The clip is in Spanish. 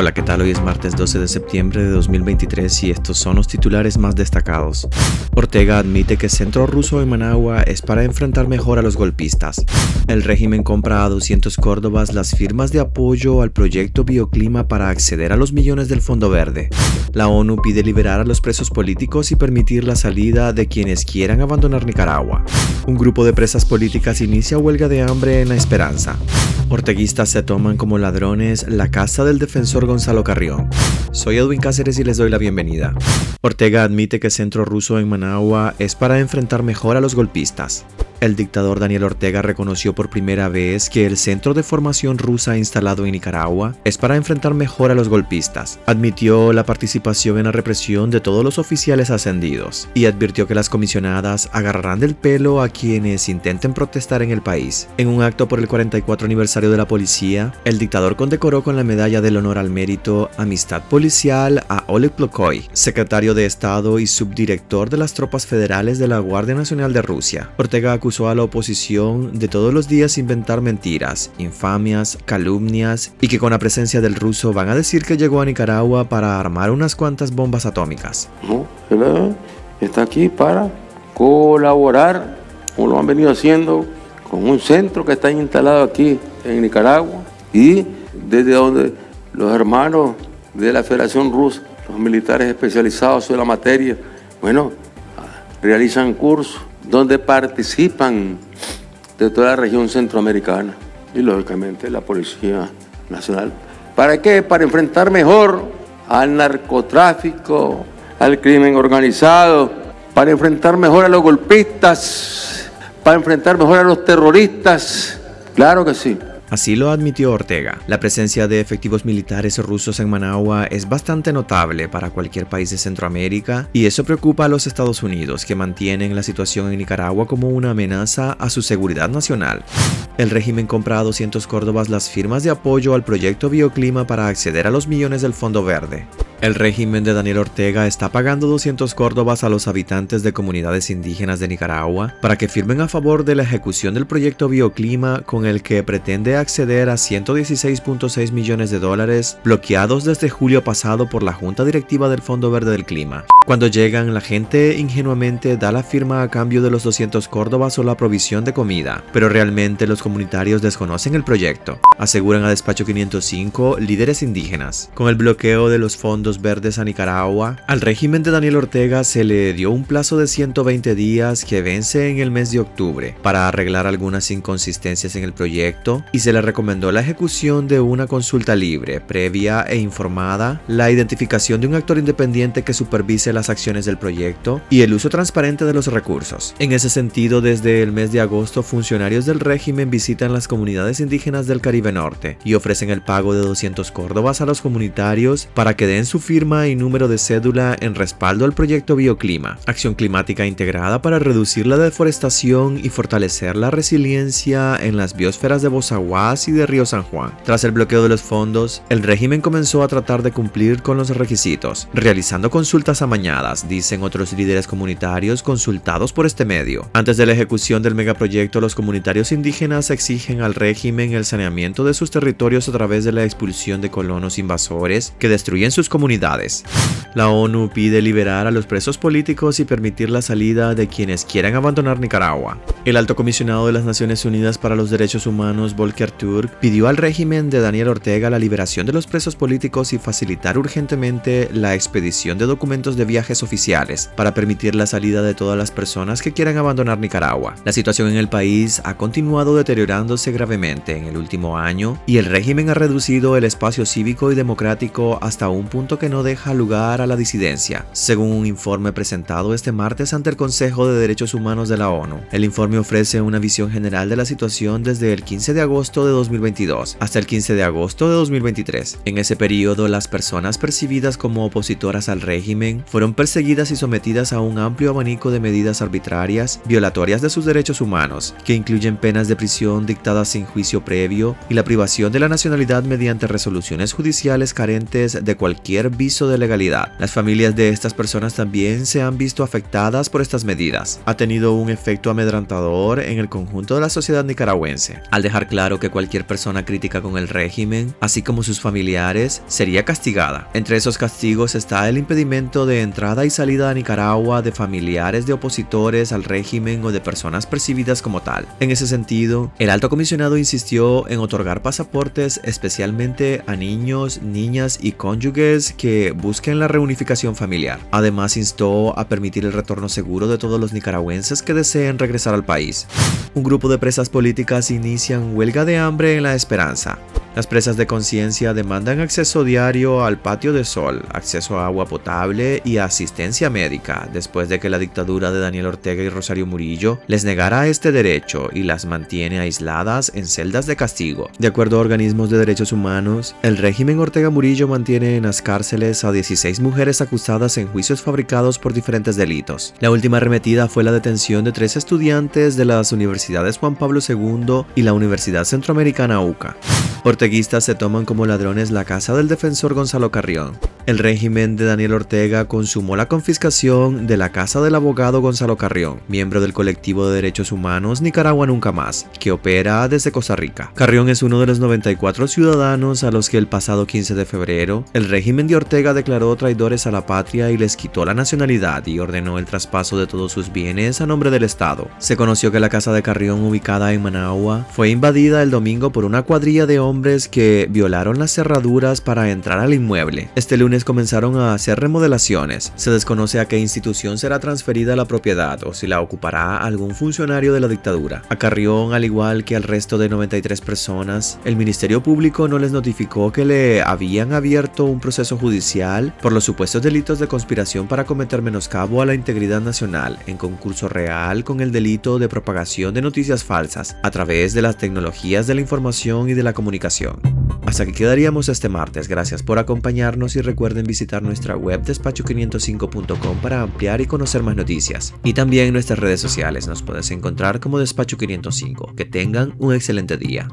Hola, ¿qué tal? Hoy es martes 12 de septiembre de 2023 y estos son los titulares más destacados. Ortega admite que centro ruso en Managua es para enfrentar mejor a los golpistas. El régimen compra a 200 córdobas las firmas de apoyo al proyecto Bioclima para acceder a los millones del Fondo Verde. La ONU pide liberar a los presos políticos y permitir la salida de quienes quieran abandonar Nicaragua. Un grupo de presas políticas inicia huelga de hambre en la esperanza. Orteguistas se toman como ladrones la casa del defensor Gonzalo Carrión. Soy Edwin Cáceres y les doy la bienvenida. Ortega admite que Centro Ruso en Managua es para enfrentar mejor a los golpistas. El dictador Daniel Ortega reconoció por primera vez que el centro de formación rusa instalado en Nicaragua es para enfrentar mejor a los golpistas. Admitió la participación en la represión de todos los oficiales ascendidos y advirtió que las comisionadas agarrarán del pelo a quienes intenten protestar en el país. En un acto por el 44 aniversario de la policía, el dictador condecoró con la medalla del honor al mérito Amistad Policial a Oleg Plokoy, secretario de Estado y subdirector de las tropas federales de la Guardia Nacional de Rusia. Ortega a la oposición de todos los días inventar mentiras, infamias, calumnias y que con la presencia del ruso van a decir que llegó a Nicaragua para armar unas cuantas bombas atómicas. No, está aquí para colaborar, como lo han venido haciendo, con un centro que está instalado aquí en Nicaragua y desde donde los hermanos de la Federación Rusa, los militares especializados en la materia, bueno, realizan cursos donde participan de toda la región centroamericana y lógicamente la Policía Nacional. ¿Para qué? Para enfrentar mejor al narcotráfico, al crimen organizado, para enfrentar mejor a los golpistas, para enfrentar mejor a los terroristas. Claro que sí. Así lo admitió Ortega. La presencia de efectivos militares rusos en Managua es bastante notable para cualquier país de Centroamérica y eso preocupa a los Estados Unidos que mantienen la situación en Nicaragua como una amenaza a su seguridad nacional. El régimen compra a 200 córdobas las firmas de apoyo al proyecto Bioclima para acceder a los millones del Fondo Verde. El régimen de Daniel Ortega está pagando 200 córdobas a los habitantes de comunidades indígenas de Nicaragua para que firmen a favor de la ejecución del proyecto Bioclima con el que pretende acceder a 116.6 millones de dólares bloqueados desde julio pasado por la Junta Directiva del Fondo Verde del Clima. Cuando llegan, la gente ingenuamente da la firma a cambio de los 200 córdobas o la provisión de comida, pero realmente los comunitarios desconocen el proyecto, aseguran a Despacho 505 líderes indígenas. Con el bloqueo de los fondos verdes a Nicaragua, al régimen de Daniel Ortega se le dio un plazo de 120 días que vence en el mes de octubre para arreglar algunas inconsistencias en el proyecto y se le recomendó la ejecución de una consulta libre, previa e informada, la identificación de un actor independiente que supervise las acciones del proyecto y el uso transparente de los recursos. En ese sentido, desde el mes de agosto, funcionarios del régimen visitan las comunidades indígenas del Caribe Norte y ofrecen el pago de 200 córdobas a los comunitarios para que den su firma y número de cédula en respaldo al proyecto Bioclima, acción climática integrada para reducir la deforestación y fortalecer la resiliencia en las biosferas de Bozaguas y de Río San Juan. Tras el bloqueo de los fondos, el régimen comenzó a tratar de cumplir con los requisitos, realizando consultas amañadas, dicen otros líderes comunitarios consultados por este medio. Antes de la ejecución del megaproyecto, los comunitarios indígenas exigen al régimen el saneamiento de sus territorios a través de la expulsión de colonos invasores que destruyen sus comunidades la ONU pide liberar a los presos políticos y permitir la salida de quienes quieran abandonar Nicaragua. El alto comisionado de las Naciones Unidas para los Derechos Humanos, Volker Turk, pidió al régimen de Daniel Ortega la liberación de los presos políticos y facilitar urgentemente la expedición de documentos de viajes oficiales para permitir la salida de todas las personas que quieran abandonar Nicaragua. La situación en el país ha continuado deteriorándose gravemente en el último año y el régimen ha reducido el espacio cívico y democrático hasta un punto que no deja lugar a la disidencia, según un informe presentado este martes ante el Consejo de Derechos Humanos de la ONU. El informe ofrece una visión general de la situación desde el 15 de agosto de 2022 hasta el 15 de agosto de 2023. En ese periodo, las personas percibidas como opositoras al régimen fueron perseguidas y sometidas a un amplio abanico de medidas arbitrarias, violatorias de sus derechos humanos, que incluyen penas de prisión dictadas sin juicio previo y la privación de la nacionalidad mediante resoluciones judiciales carentes de cualquier viso de legalidad. Las familias de estas personas también se han visto afectadas por estas medidas. Ha tenido un efecto amedrantador en el conjunto de la sociedad nicaragüense, al dejar claro que cualquier persona crítica con el régimen, así como sus familiares, sería castigada. Entre esos castigos está el impedimento de entrada y salida a Nicaragua de familiares de opositores al régimen o de personas percibidas como tal. En ese sentido, el alto comisionado insistió en otorgar pasaportes especialmente a niños, niñas y cónyuges que busquen la reunificación familiar. Además, instó a permitir el retorno seguro de todos los nicaragüenses que deseen regresar al país. Un grupo de presas políticas inician huelga de hambre en la esperanza. Las presas de conciencia demandan acceso diario al patio de sol, acceso a agua potable y asistencia médica después de que la dictadura de Daniel Ortega y Rosario Murillo les negara este derecho y las mantiene aisladas en celdas de castigo. De acuerdo a organismos de derechos humanos, el régimen Ortega Murillo mantiene en las cárceles a 16 mujeres acusadas en juicios fabricados por diferentes delitos. La última arremetida fue la detención de tres estudiantes de las universidades Juan Pablo II y la Universidad Centroamericana UCA. Se toman como ladrones la casa del defensor Gonzalo Carrión. El régimen de Daniel Ortega consumó la confiscación de la casa del abogado Gonzalo Carrión, miembro del colectivo de derechos humanos Nicaragua Nunca Más, que opera desde Costa Rica. Carrión es uno de los 94 ciudadanos a los que el pasado 15 de febrero el régimen de Ortega declaró traidores a la patria y les quitó la nacionalidad y ordenó el traspaso de todos sus bienes a nombre del Estado. Se conoció que la casa de Carrión ubicada en Managua fue invadida el domingo por una cuadrilla de hombres que violaron las cerraduras para entrar al inmueble. Este lunes comenzaron a hacer remodelaciones. Se desconoce a qué institución será transferida la propiedad o si la ocupará algún funcionario de la dictadura. A Carrión, al igual que al resto de 93 personas, el Ministerio Público no les notificó que le habían abierto un proceso judicial por los supuestos delitos de conspiración para cometer menoscabo a la integridad nacional en concurso real con el delito de propagación de noticias falsas a través de las tecnologías de la información y de la comunicación. Hasta que quedaríamos este martes. Gracias por acompañarnos y recuerden visitar nuestra web despacho505.com para ampliar y conocer más noticias. Y también en nuestras redes sociales nos puedes encontrar como Despacho505. Que tengan un excelente día.